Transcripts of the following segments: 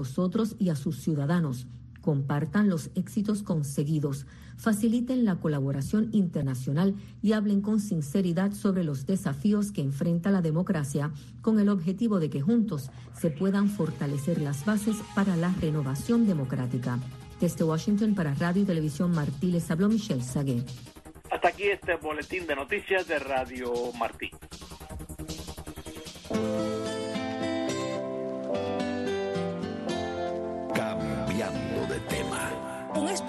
los otros y a sus ciudadanos. Compartan los éxitos conseguidos, faciliten la colaboración internacional y hablen con sinceridad sobre los desafíos que enfrenta la democracia con el objetivo de que juntos se puedan fortalecer las bases para la renovación democrática. Desde Washington para Radio y Televisión Martí les habló Michelle Sagué. Hasta aquí este boletín de noticias de Radio Martí.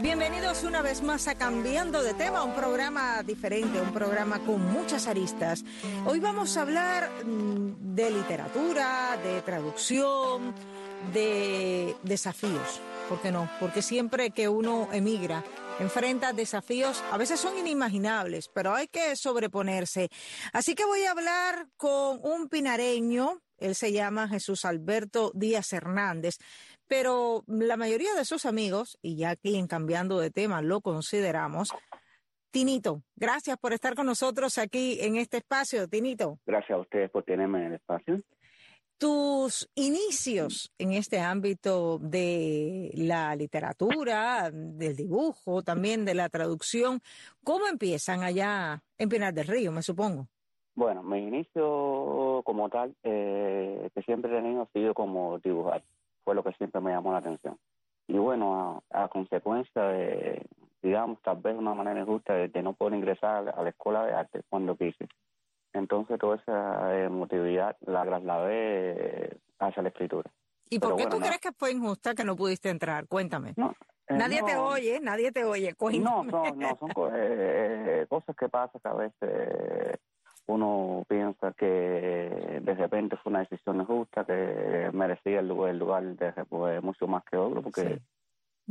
Bienvenidos una vez más a Cambiando de tema, un programa diferente, un programa con muchas aristas. Hoy vamos a hablar mm, de literatura, de traducción, de desafíos. ¿Por qué no? Porque siempre que uno emigra, enfrenta desafíos, a veces son inimaginables, pero hay que sobreponerse. Así que voy a hablar con un pinareño, él se llama Jesús Alberto Díaz Hernández pero la mayoría de sus amigos, y ya aquí en cambiando de tema lo consideramos, Tinito, gracias por estar con nosotros aquí en este espacio, Tinito. Gracias a ustedes por tenerme en el espacio. Tus inicios en este ámbito de la literatura, del dibujo, también de la traducción, ¿cómo empiezan allá en Pinar del Río, me supongo? Bueno, mi inicio como tal, eh, que siempre he tenido, ha sido como dibujar fue lo que siempre me llamó la atención. Y bueno, a, consecuencia de, digamos, tal vez una manera injusta de, no poder ingresar a la escuela de arte cuando quise. Entonces toda esa emotividad la trasladé hacia la escritura. ¿Y por qué tú crees que fue injusta que no pudiste entrar? Cuéntame. Eh, nadie te oye, nadie te oye. No, no, no, son eh, cosas que pasan que a veces uno piensa que de repente fue una decisión justa, que merecía el lugar, el lugar de pues, mucho más que otro, porque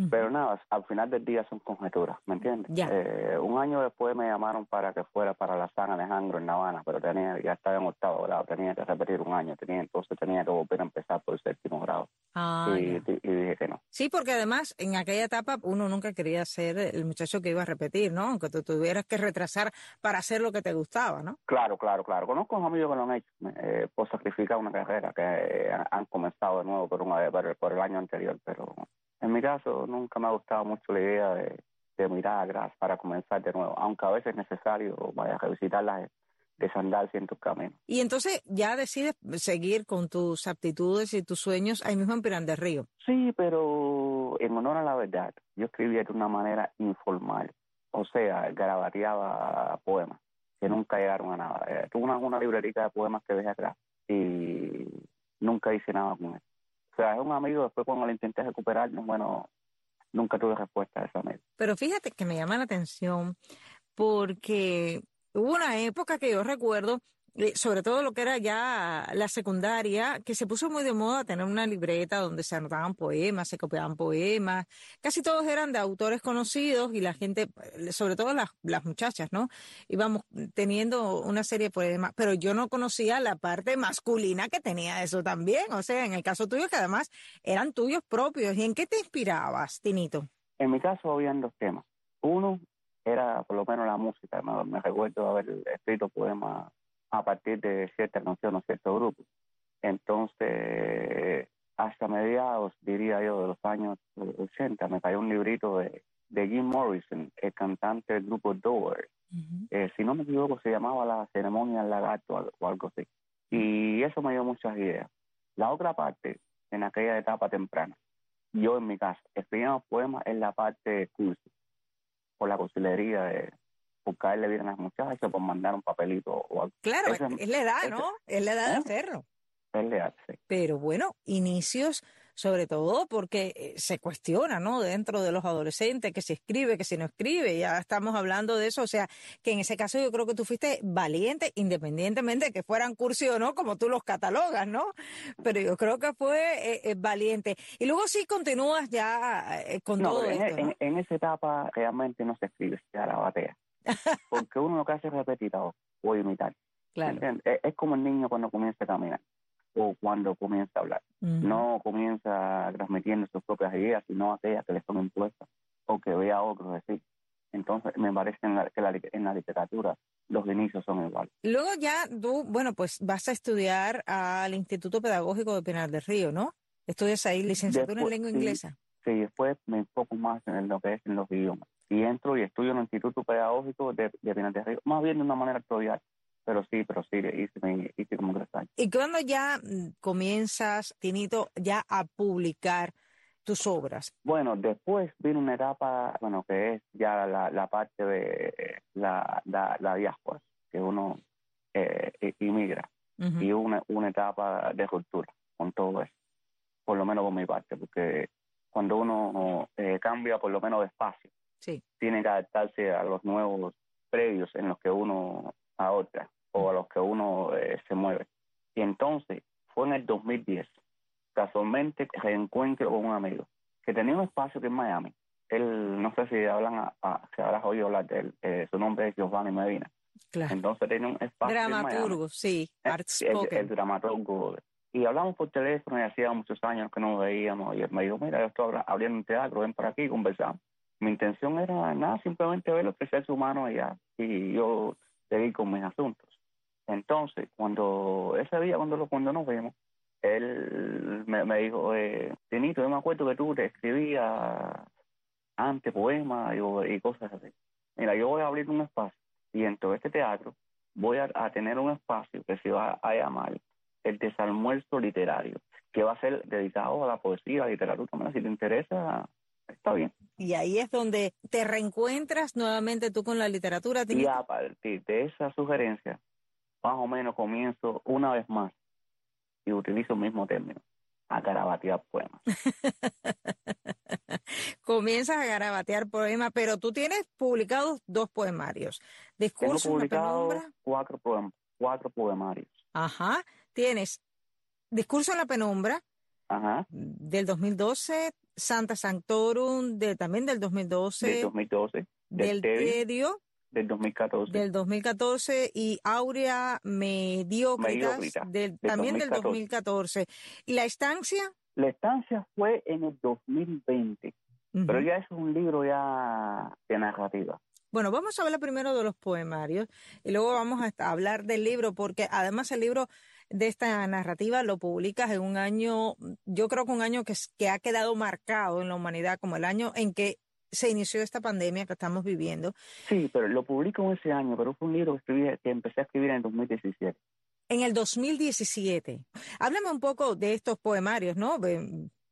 pero nada, al final del día son conjeturas, ¿me entiendes? Eh, un año después me llamaron para que fuera para la San Alejandro en La Habana, pero tenía ya estaba en octavo grado, tenía que repetir un año, tenía entonces tenía que volver a empezar por el séptimo grado. Ah, y, dije que no. Sí, porque además en aquella etapa uno nunca quería ser el muchacho que iba a repetir, ¿no? Aunque tú tuvieras que retrasar para hacer lo que te gustaba, ¿no? Claro, claro, claro. Conozco a amigos que lo han hecho eh, por sacrificar una carrera que eh, han comenzado de nuevo por, una, por el año anterior, pero en mi caso, nunca me ha gustado mucho la idea de, de mirar atrás para comenzar de nuevo, aunque a veces es necesario vaya a revisitar las desandarse en tu camino. Y entonces ya decides seguir con tus aptitudes y tus sueños ahí mismo en Pirán del Río. Sí, pero en honor a la verdad, yo escribía de una manera informal, o sea, grabateaba poemas que nunca llegaron a nada. Eh, tuve una, una librería de poemas que dejé atrás y nunca hice nada con él. O sea, es un amigo, después cuando lo intenté recuperar, bueno, nunca tuve respuesta a ese amigo. Pero fíjate que me llama la atención porque hubo una época que yo recuerdo sobre todo lo que era ya la secundaria, que se puso muy de moda tener una libreta donde se anotaban poemas, se copiaban poemas, casi todos eran de autores conocidos y la gente, eh, sobre todo las, las muchachas, ¿no? Íbamos teniendo una serie de poemas, pero yo no conocía la parte masculina que tenía eso también, o sea, en el caso tuyo que además eran tuyos propios. ¿Y en qué te inspirabas, Tinito? En mi caso habían dos temas. Uno era por lo menos la música, me recuerdo haber escrito poemas a partir de cierta canción o cierto grupo. Entonces, hasta mediados, diría yo, de los años 80, me cayó un librito de, de Jim Morrison, el cantante del grupo Doors. Eh, si no me equivoco, se llamaba La Ceremonia del Lagarto o algo así. Y eso me dio muchas ideas. La otra parte, en aquella etapa temprana, yo en mi casa, escribíamos poemas en la parte cursi, por la cursilería de, por caerle bien a las muchachas, por mandar un papelito o algo. Claro, es la edad, ¿no? Es la edad de ¿Eh? hacerlo. Es la edad, sí. Pero bueno, inicios sobre todo porque eh, se cuestiona, ¿no? Dentro de los adolescentes, que se escribe, que se no escribe, ya estamos hablando de eso, o sea, que en ese caso yo creo que tú fuiste valiente, independientemente de que fueran cursi o no, como tú los catalogas, ¿no? Pero yo creo que fue eh, valiente. Y luego sí continúas ya con todo en, esto, en, en, esa etapa realmente no se escribe, se la batea. Porque uno lo que hace es repetir o imitar. Claro. ¿entiendes? Es, como el niño cuando comienza a caminar o cuando comienza a hablar. No comienza transmitiendo sus propias ideas, sino aquellas que le son impuestas o que ve a otros decir. Entonces, me parece en la- que la en la literatura los inicios son iguales. Luego ya tú, bueno, pues vas a estudiar al Instituto Pedagógico de Pinar del Río, ¿no? Estudias ahí licenciatura en lengua sí. inglesa. Sí, después me enfoco más en lo que es en los idiomas. Y entro y estudio en el Instituto Pedagógico de, de Pinar del Río, más bien de una manera actual. Pero sí, pero sí, hice, mi- hice como tres años. ¿Y cuando ya mm, comienzas, Tinito, ya a publicar tus obras? Bueno, después vino una etapa, bueno, que es ya la, la parte de la, la, la diáspora, que uno eh, inmigra. Ujú. y una, una etapa de ruptura con todo eso, por lo menos por mi parte, porque cuando uno eh, cambia por lo menos de espacio, Sí. tiene que adaptarse a los nuevos predios en los que uno adopta o a los que uno eh, se mueve. Y entonces fue en el 2010, casualmente reencuentro con un amigo que tenía un espacio que en Miami. Él, no sé si hablan, a, a- si habrás oído hablar de él, eh, su nombre es Giovanni Medina. Claro. Entonces tenía un espacio en Miami. Dramaturgo, sí, Eh, el, artspoken. el dramaturgo. Y hablamos por teléfono y hacía muchos años que no veíamos. Y él me dijo, mira, yo estoy abriendo un teatro, ven por aquí y conversamos. Mi intención era nada, simplemente ver los seres humanos ya. Y yo seguí con mis asuntos. Entonces, cuando ese día, cuando, lo- cuando nos vimos, él me, dijo, eh, Tinito, yo me acuerdo que tú te escribías antes poemas y, cosas así. Mira, yo voy a abrir un espacio y en todo este teatro voy a tener un espacio que se va a llamar el desalmuerzo literario, que va a ser dedicado a la poesía, a la literatura. Si te interesa, está bien. Y ahí es donde te reencuentras nuevamente tú con la literatura, Y a partir de esa sugerencia, más o menos comienzo una vez más y utilizo el mismo término, a carabatear poemas. Comienzas a garabatear poemas, pero tú tienes publicados dos poemarios. Tengo Discurso en la publicado cuatro, poem- cuatro poemarios. Ajá. Tienes Discurso en la penumbra Ajá, del 2012, Santa Sanctorum de, también del 2012, del 2012, del, del TEDI, Tedio del 2014. del 2014 y Aurea Mediocritas Mediocritas, del, del también del 2014. 2014. ¿Y la estancia? La estancia fue en el 2020, Ujú. pero ya es un libro ya de narrativa. Bueno, vamos a hablar primero de los poemarios y luego vamos a hablar del libro, porque además el libro de esta narrativa lo publicas en un año, yo creo que un año que, que ha quedado marcado en la humanidad como el año en que se inició esta pandemia que estamos viviendo. Sí, pero lo publico en ese año, pero fue un libro que, escribí, que empecé a escribir en el 2017. En el 2017. Háblame un poco de estos poemarios, ¿no?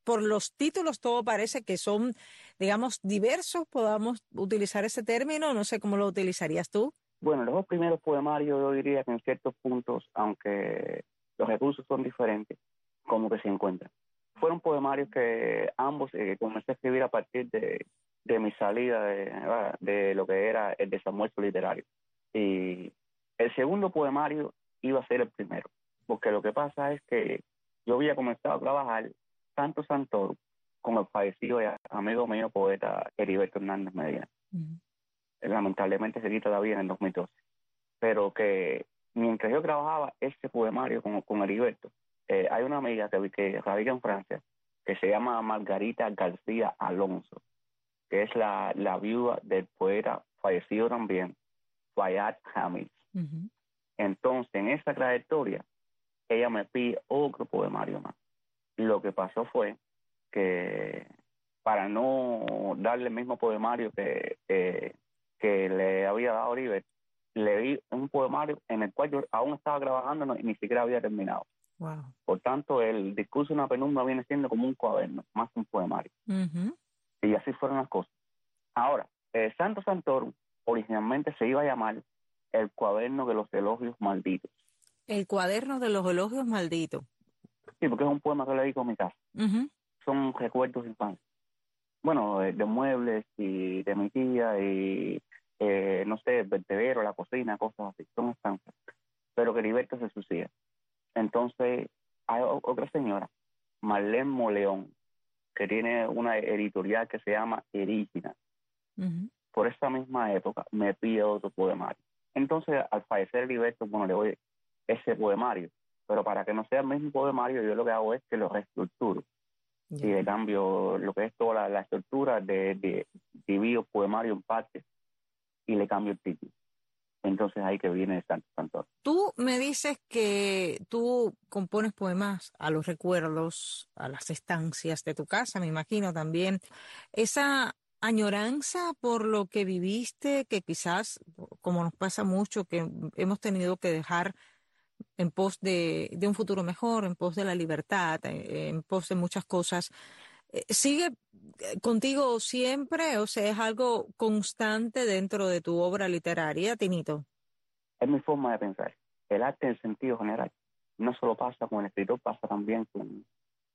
Por los títulos todo parece que son, digamos, diversos, podamos utilizar ese término, no sé cómo lo utilizarías tú. Bueno, los dos primeros poemarios yo diría que en ciertos puntos, aunque los recursos son diferentes, como que se encuentran. Fueron poemarios que ambos eh, comencé a escribir a partir de, de mi salida de, ¿verdad? de lo que era el desalmuerzo literario. Y el segundo poemario iba a ser el primero, porque lo que pasa es que yo había comenzado a trabajar Santo Santoro con el fallecido ya amigo mío, poeta Heriberto Hernández Medina lamentablemente se quita la vida en el 2012. Pero que mientras yo trabajaba este poemario con, con Heriberto, eh, hay una amiga que, que radica en Francia que se llama Margarita García Alonso, que es la, la viuda del poeta fallecido también, Fayad Hamid. Entonces, en esa trayectoria, ella me pide otro poemario más. Lo que pasó fue que para no darle el mismo poemario que, que, que le había dado Oliver, le di un poemario en el cual yo aún estaba trabajando y ni siquiera había terminado. Wow. Por tanto, el discurso de una penumbra viene siendo como un cuaderno, más que un poemario. Y así fueron las cosas. Ahora, eh, Santo Santorum originalmente se iba a llamar el cuaderno de los elogios malditos. El cuaderno de los elogios malditos. Sí, porque es un poema que le dedico a mi casa. Son recuerdos de infancia. Bueno, de, de muebles y de mi tía y, eh, no sé, el vertedero, la cocina, cosas así. Son estancias. Pero que Heriberto se suicida. Entonces, hay otra señora, Marlene Moleón, que tiene una editorial que se llama Erígina. Por esa misma época me pide otro poemario. Entonces, al fallecer Heriberto, bueno, le voy, ese poemario. Pero para que no sea el mismo poemario, yo lo que hago es que lo reestructuro. Y de cambio, lo que es toda la, estructura, de, de divido poemario en partes y le cambio el título. Entonces ahí que viene el Santo. Tú me dices que tú compones poemas a los recuerdos, a las estancias de tu casa, me imagino también. Esa añoranza por lo que viviste, que quizás, como nos pasa mucho, que hemos tenido que dejar en pos de, de un futuro mejor, en pos de la libertad, en pos de muchas cosas, ¿sigue eh, contigo siempre? O sea, ¿es algo constante dentro de tu obra literaria, Tinito? Es mi forma de pensar. El arte en sentido general no solo pasa con el escritor, pasa también con,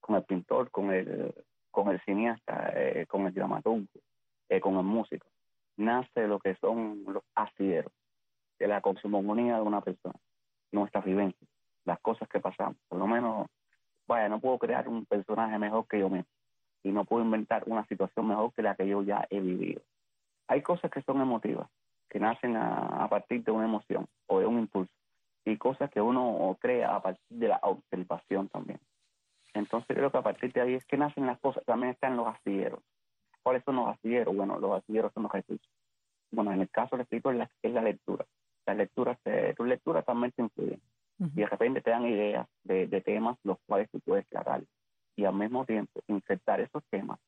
con el pintor, con el, con el cineasta, eh, con el dramaturgo, con el músico. Nace lo que son los asideros de la cosmogonía de una persona, nuestras vivencias, las cosas que pasamos. Por lo menos, vaya, no puedo crear un personaje mejor que yo mismo y no puedo inventar una situación mejor que la que yo ya he vivido. Hay cosas que son emotivas, que nacen a, partir de una emoción o de un impulso, y cosas que uno crea a partir de la observación también. Entonces creo que a partir de ahí es que nacen las cosas, también están los astilleros. ¿Cuáles son los astilleros? Bueno, los astilleros son los recursos. Bueno, en el caso del escritor es la, es la lectura. Las lecturas, tus lecturas también te influyen. Y de repente te dan ideas de, de temas los cuales tú puedes tratar y al mismo tiempo insertar esos temas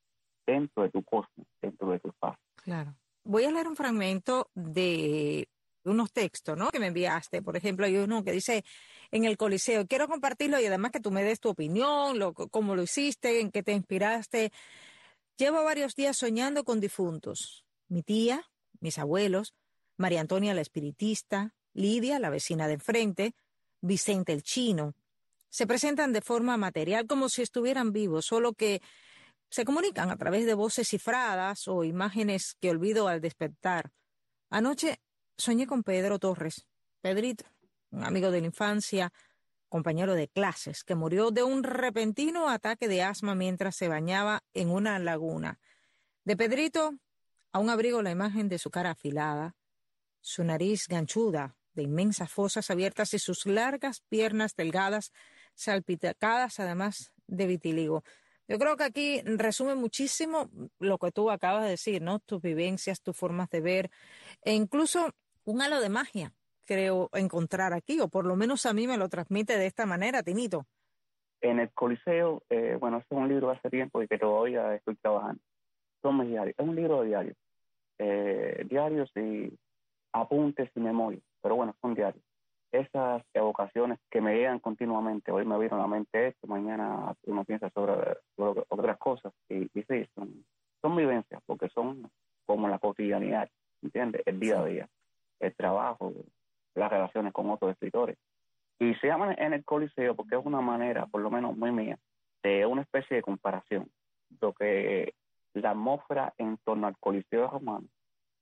dentro de tu cosmos, dentro de tu espacio. Claro. Voy a leer un fragmento de unos textos, ¿no? Que me enviaste. Por ejemplo, hay uno que dice en el Coliseo. Quiero compartirlo y además que tú me des tu opinión, lo, cómo lo hiciste, en qué te inspiraste. Llevo varios días soñando con difuntos. Mi tía, mis abuelos, María Antonia la espiritista, Lidia, la vecina de enfrente, Vicente el chino, se presentan de forma material como si estuvieran vivos, solo que se comunican a través de voces cifradas o imágenes que olvido al despertar. Anoche soñé con Pedro Torres, Pedrito, un amigo de la infancia, compañero de clases, que murió de un repentino ataque de asma mientras se bañaba en una laguna. De Pedrito aún abrigo la imagen de su cara afilada, su nariz ganchuda, de inmensas fosas abiertas y sus largas piernas delgadas salpicadas además de vitiligo. Yo creo que aquí resume muchísimo lo que tú acabas de decir, ¿no? Tus vivencias, tus formas de ver e incluso un halo de magia, creo encontrar aquí, o por lo menos a mí me lo transmite de esta manera, Tinito. En el Coliseo, eh, bueno, este es un libro hace tiempo y que todavía estoy trabajando. Son mis diarios, es un libro de diarios. Eh, diarios y apuntes y memoria, pero bueno, son diarios esas evocaciones que me llegan continuamente. Hoy me vieron a la mente esto, mañana uno piensa sobre, otras cosas. Y, y sí, son, son vivencias, porque son como la cotidianidad, ¿entiendes? El día a día, el trabajo, las relaciones con otros escritores. Y se llama en el Coliseo porque es una manera, por lo menos muy mía, de una especie de comparación. Lo que la atmósfera en torno al Coliseo romano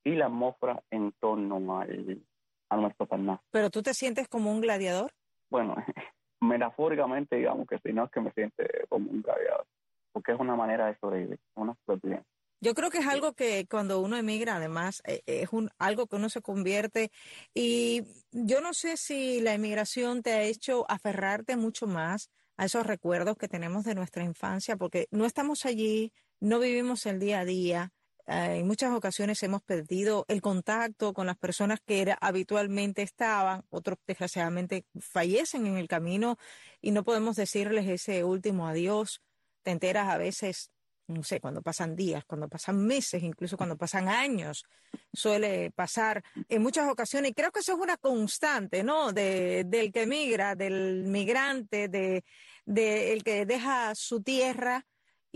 y la atmósfera en torno al a nuestro Parnaso. ¿Pero tú te sientes como un gladiador? Bueno, metafóricamente digamos que sí, no es que me siente como un gladiador, porque es una manera de sobrevivir, una supervivencia. Yo creo que es algo que cuando uno emigra, además, eh, es un, algo que uno se convierte. Y yo no sé si la emigración te ha hecho aferrarte mucho más a esos recuerdos que tenemos de nuestra infancia, porque no estamos allí, no vivimos el día a día, en muchas ocasiones hemos perdido el contacto con las personas que habitualmente estaban, otros desgraciadamente fallecen en el camino y no podemos decirles ese último adiós. Te enteras a veces, no sé, cuando pasan días, cuando pasan meses, incluso cuando pasan años, suele pasar en muchas ocasiones. Y creo que eso es una constante, ¿no? De, del que migra, del migrante, de, de el que deja su tierra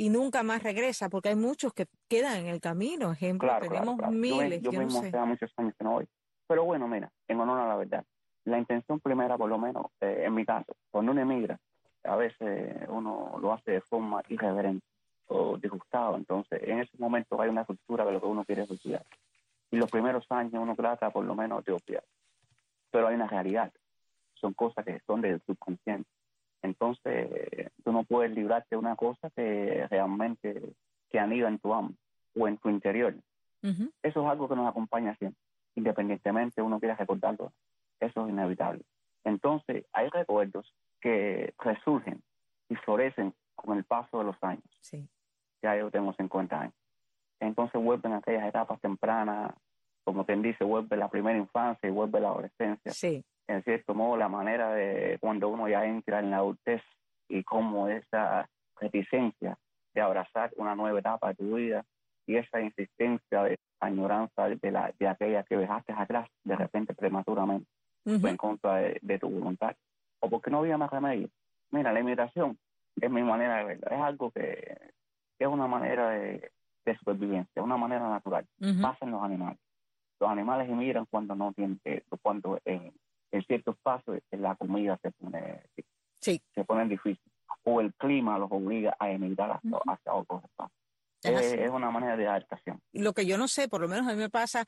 y nunca más regresa, porque hay muchos que quedan en el camino. Ejemplo, tenemos miles. Yo, mismo hace muchos años que no voy. Pero bueno, mira, en honor a la verdad, la intención primera, por lo menos eh, en mi caso, cuando uno emigra, a veces uno lo hace de forma irreverente o disgustado. Entonces, en ese momento hay una cultura de lo que uno quiere olvidar. Y los primeros años uno trata por lo menos de obviar. Pero hay una realidad. Son cosas que son del subconsciente. Entonces, tú no puedes librarte de una cosa que realmente te anida en tu amo o en tu interior. Eso es algo que nos acompaña siempre, independientemente uno quiera recordarlo. Eso es inevitable. Entonces, hay recuerdos que resurgen y florecen con el paso de los años. Sí. Ya yo tengo 50 años. Entonces vuelven aquellas etapas tempranas, como quien dice, vuelve la primera infancia y vuelve la adolescencia. Sí. En cierto modo, la manera de cuando uno ya entra en la adultez y cómo esa reticencia de abrazar una nueva etapa de tu vida y esa insistencia de añoranza de, la, de aquella que dejaste atrás de repente prematuramente Ujú. en contra de, de tu voluntad o porque no había más remedio. Mira, la imitación es mi manera de verlo, es algo que es una manera de, de supervivencia, una manera natural. Ujú. Pasa en los animales. Los animales emigran cuando no tienen, eh, cuando en, en ciertos pasos en la comida se pone, Sí. se pone difícil o el clima los obliga a emigrar hacia, Ujú. hacia otros espacios. Es. Eh, es una manera de adaptación. Lo que yo no sé, por lo menos a mí me pasa,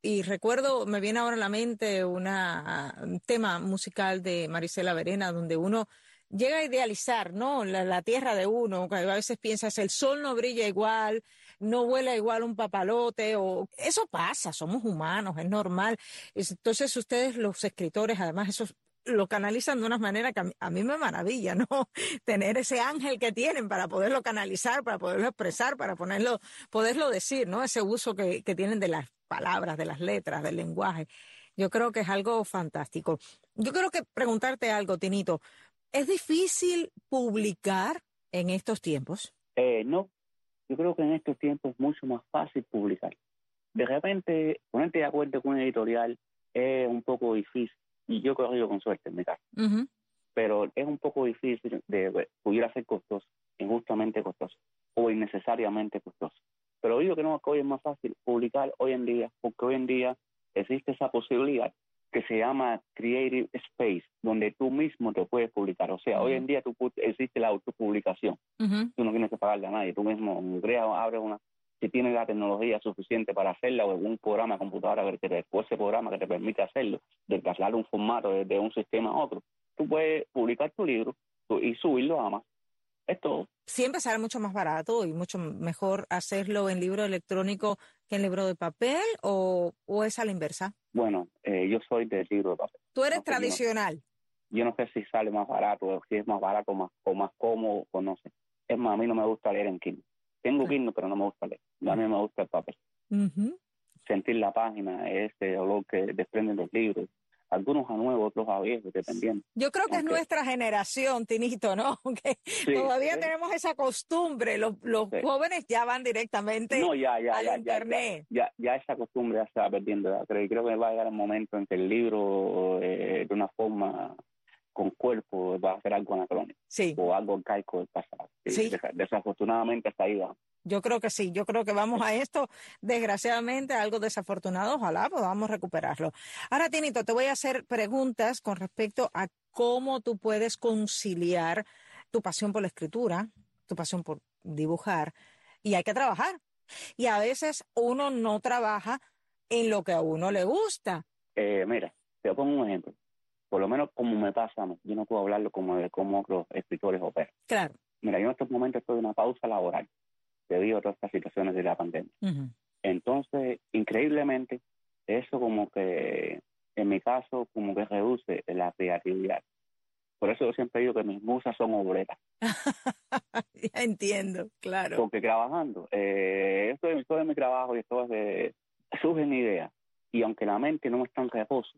y recuerdo, me viene ahora a la mente una, un tema musical de Marisela Verena, donde uno llega a idealizar, ¿no? La, tierra de uno, a veces piensas, el sol no brilla igual, no vuela igual un papalote, o eso pasa, somos humanos, es normal. Es- Entonces ustedes, los escritores, además, eso lo canalizan de una manera que a mí, a mí me maravilla, ¿no? Tener ese ángel que tienen para poderlo canalizar, para poderlo expresar, para ponerlo, poderlo decir, ¿no? Ese uso que, que tienen de las palabras, de las letras, del lenguaje. Yo creo que es algo fantástico. Yo creo que preguntarte algo, Tinito. ¿Es difícil publicar en estos tiempos? Eh, no, yo creo que en estos tiempos es mucho más fácil publicar. De repente, ponerte de acuerdo con un editorial es un poco difícil, y yo he corrido con suerte en mi caso, pero es un poco difícil de pudiera ser costoso, injustamente costoso, o innecesariamente costoso. Pero digo que no, que hoy es más fácil publicar hoy en día, porque hoy en día existe esa posibilidad que se llama Creative Space, donde tú mismo te puedes publicar. O sea, hoy en día tú, existe la autopublicación Ujú. tú no tienes que pagarle a nadie, tú mismo creas, abres una, si tienes la tecnología suficiente para hacerla o algún programa de computadora que te, o ese programa que te permite hacerlo, de trasladar un formato de, de un sistema a otro, tú puedes publicar tu libro y subirlo a más. Es todo. Siempre sale mucho más barato y mucho mejor hacerlo en libro electrónico que en libro de papel o, o es a la inversa. Bueno, eh, yo soy del libro de papel. Tú eres No, pues yo no- tradicional. Yo no sé si sale más barato o si es más barato más, o más cómodo o no sé. Es más, a mí no me gusta leer en Kindle. Tengo Ah. Kindle, pero no me gusta leer. A mí me gusta el papel. Sentir la página, ese olor que desprenden los libros, algunos a nuevos, otros a viejos, dependiendo. Yo creo que es nuestra generación, Tinito, ¿no? Que Sí, todavía sí. tenemos esa costumbre. Los, los Sí. jóvenes ya van directamente No, ya, ya, al ya, internet. ya, ya, ya esa costumbre ya se va perdiendo. Creo, creo que va a llegar el momento en que el libro, eh, de una forma con cuerpo, va a ser algo anacrónico Sí, o algo arcaico del pasado. Sí. Desafortunadamente hasta ahí va. yo creo que sí. Yo creo que vamos a esto, desgraciadamente, algo desafortunado. Ojalá podamos recuperarlo. Ahora, Tinito, te voy a hacer preguntas con respecto a cómo tú puedes conciliar tu pasión por la escritura, tu pasión por dibujar, y hay que trabajar. Y a veces uno no trabaja en lo que a uno le gusta. Eh, mira, te pongo un ejemplo. Por lo menos como me pasa, a mí, yo no puedo hablarlo como de cómo otros escritores operan. Claro. Mira, yo en estos momentos estoy en una pausa laboral debido a todas estas situaciones de la pandemia. Entonces, increíblemente, eso como que, en mi caso, como que reduce la creatividad. Por eso yo siempre digo que mis musas son obreras, Ya entiendo, claro. porque trabajando, eh, esto, es, es mi trabajo y esto es de, surgen ideas, y aunque la mente no está en reposo,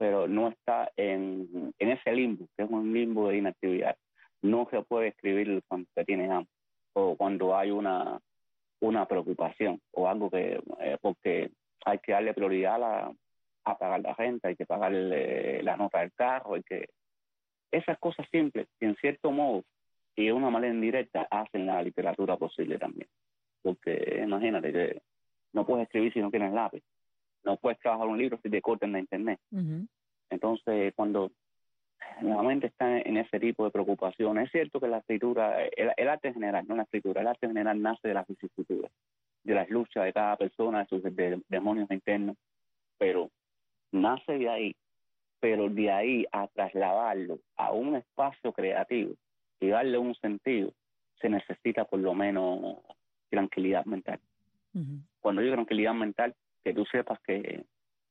pero no está en, en ese limbo, que es un limbo de inactividad, no se puede escribir cuando se tiene hambre, o cuando hay una, una preocupación, o algo que, eh, porque hay que darle prioridad a, la- pagar la renta, hay que pagar eh, la nota del carro, hay que... Esas cosas simples, que en cierto modo y de una manera indirecta hacen la literatura posible también. Porque imagínate que no puedes escribir si no tienes lápiz, no puedes trabajar un libro si te cortan la internet. Entonces, cuando la mente está en ese tipo de preocupaciones, es cierto que la escritura, el, el arte en general, no la escritura, el arte en general nace de las vicisitudes, de las luchas de cada persona, de sus de- demonios internos, pero nace de ahí, pero de ahí a trasladarlo a un espacio creativo y darle un sentido, se necesita por lo menos tranquilidad mental. Cuando digo tranquilidad mental, que tú sepas que,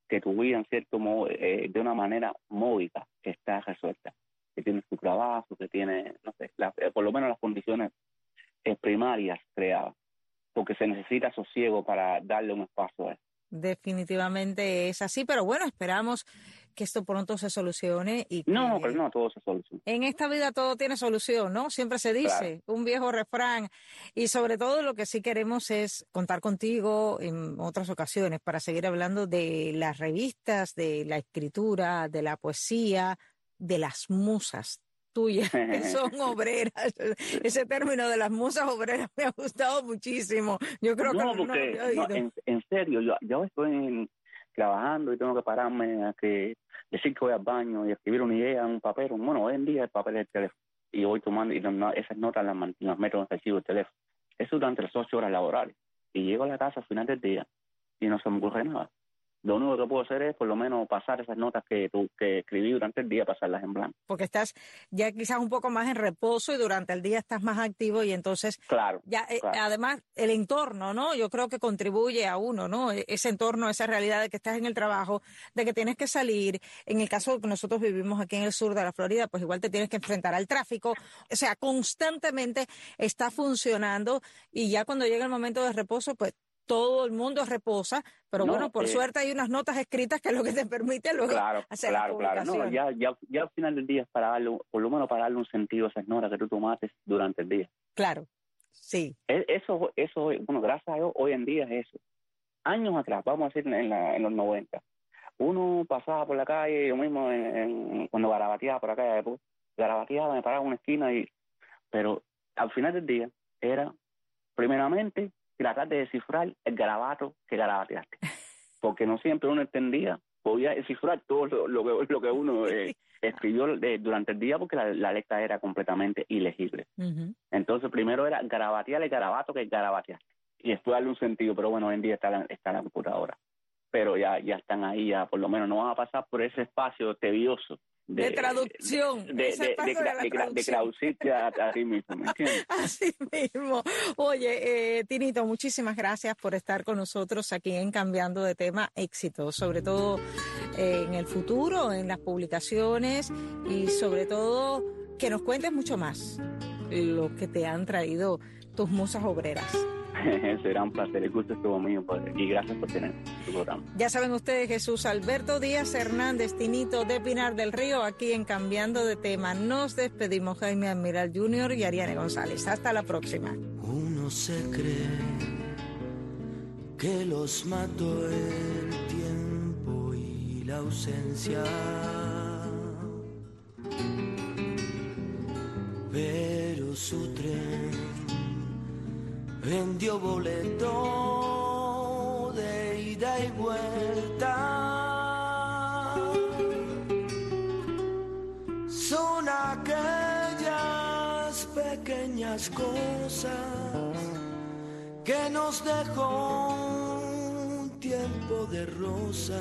que tu vida en cierto modo, eh, de una manera módica está resuelta, que tienes tu trabajo, que tienes, no sé, eh, por lo menos las condiciones eh, primarias creadas, porque se necesita sosiego para darle un espacio a eso. Definitivamente es así, pero bueno, esperamos que esto pronto se solucione y No, pero no, todo se soluciona. En esta vida todo tiene solución, ¿no? Siempre se dice, un viejo refrán. Y sobre todo lo que sí queremos es contar contigo en otras ocasiones para seguir hablando de las revistas, de la escritura, de la poesía, de las musas tuyas, que son obreras. Ese término de las musas obreras me ha gustado muchísimo. Yo creo no, que porque, no, en, en, serio, yo, yo estoy en, trabajando y tengo que pararme a que decir que voy al baño y escribir una idea en un papel. Bueno, hoy en día el papel es el teléfono. Y voy tomando, y esas notas las, las meto en el recibo del teléfono. Eso durante las ocho horas laborales. Y llego a la casa al final del día y no se me ocurre nada lo único que puedo hacer es por lo menos pasar esas notas que, tú, que escribí durante el día, pasarlas en blanco. Porque estás ya quizás un poco más en reposo y durante el día estás más activo y entonces claro, ya eh, además el entorno, ¿no? Yo creo que contribuye a uno, ¿no? E, ese entorno, esa realidad de que estás en el trabajo, de que tienes que salir. En el caso de que nosotros vivimos aquí en el sur de la Florida, pues igual te tienes que enfrentar al tráfico. O sea, constantemente está funcionando y ya cuando llega el momento de reposo, pues todo el mundo reposa, pero bueno, por eh, suerte hay unas notas escritas que es lo que te permite luego claro, hacer claro, claro. No, ya, ya, ya al final del día es para darle, por lo menos para darle un sentido a esas notas que tú tomaste durante el día. Claro, sí. E, eso, eso, bueno, gracias a Dios, hoy en día es eso. Años atrás, vamos a decir en, la, en los 90, uno pasaba por la calle, yo mismo en, cuando garabateaba por acá, pues, garabateaba, me paraba en una esquina y, pero al final del día era, primeramente, tratar de descifrar el garabato que garabateaste. Porque no siempre uno entendía, podía descifrar todo lo, lo, que, lo que uno eh, escribió durante el día porque la, letra era completamente ilegible. Entonces, primero era garabatear el garabato que garabateaste. Y después darle un sentido, pero bueno, hoy en día está la, está la computadora. Pero ya, ya están ahí, ya por lo menos no van a pasar por ese espacio tedioso de, traducción. De, de, traducirte a, ti mismo, ¿me entiendes? Así mismo. Oye, eh, Tinito, muchísimas gracias por estar con nosotros aquí en Cambiando de Tema Éxito, sobre todo eh, en el futuro, en las publicaciones y sobre todo que nos cuentes mucho más lo que te han traído tus musas obreras. Será un placer, el gusto estuvo mío pues, y gracias por tener tu programa. Ya saben ustedes, Jesús Alberto Díaz Hernández, Tinito de Pinar del Río, aquí en Cambiando de Tema. Nos despedimos Jaime Admiral Jr. y Ariane González. Hasta la próxima. Uno se cree que los mató el tiempo y la ausencia. Pero su tren vendió boleto de ida y vuelta. Son aquellas pequeñas cosas que nos dejó un tiempo de rosas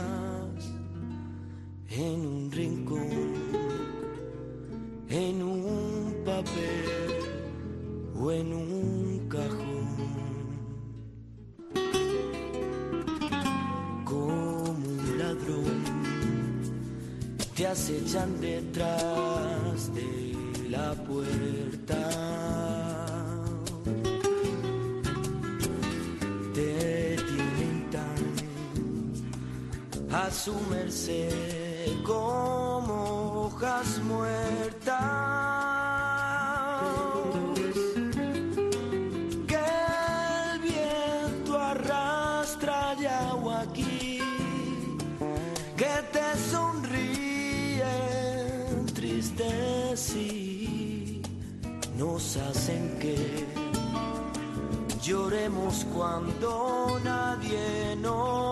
en un rincón, en un acechan detrás de la puerta. Te tienen a su merced como hojas muertas. Hacen que lloremos cuando nadie nos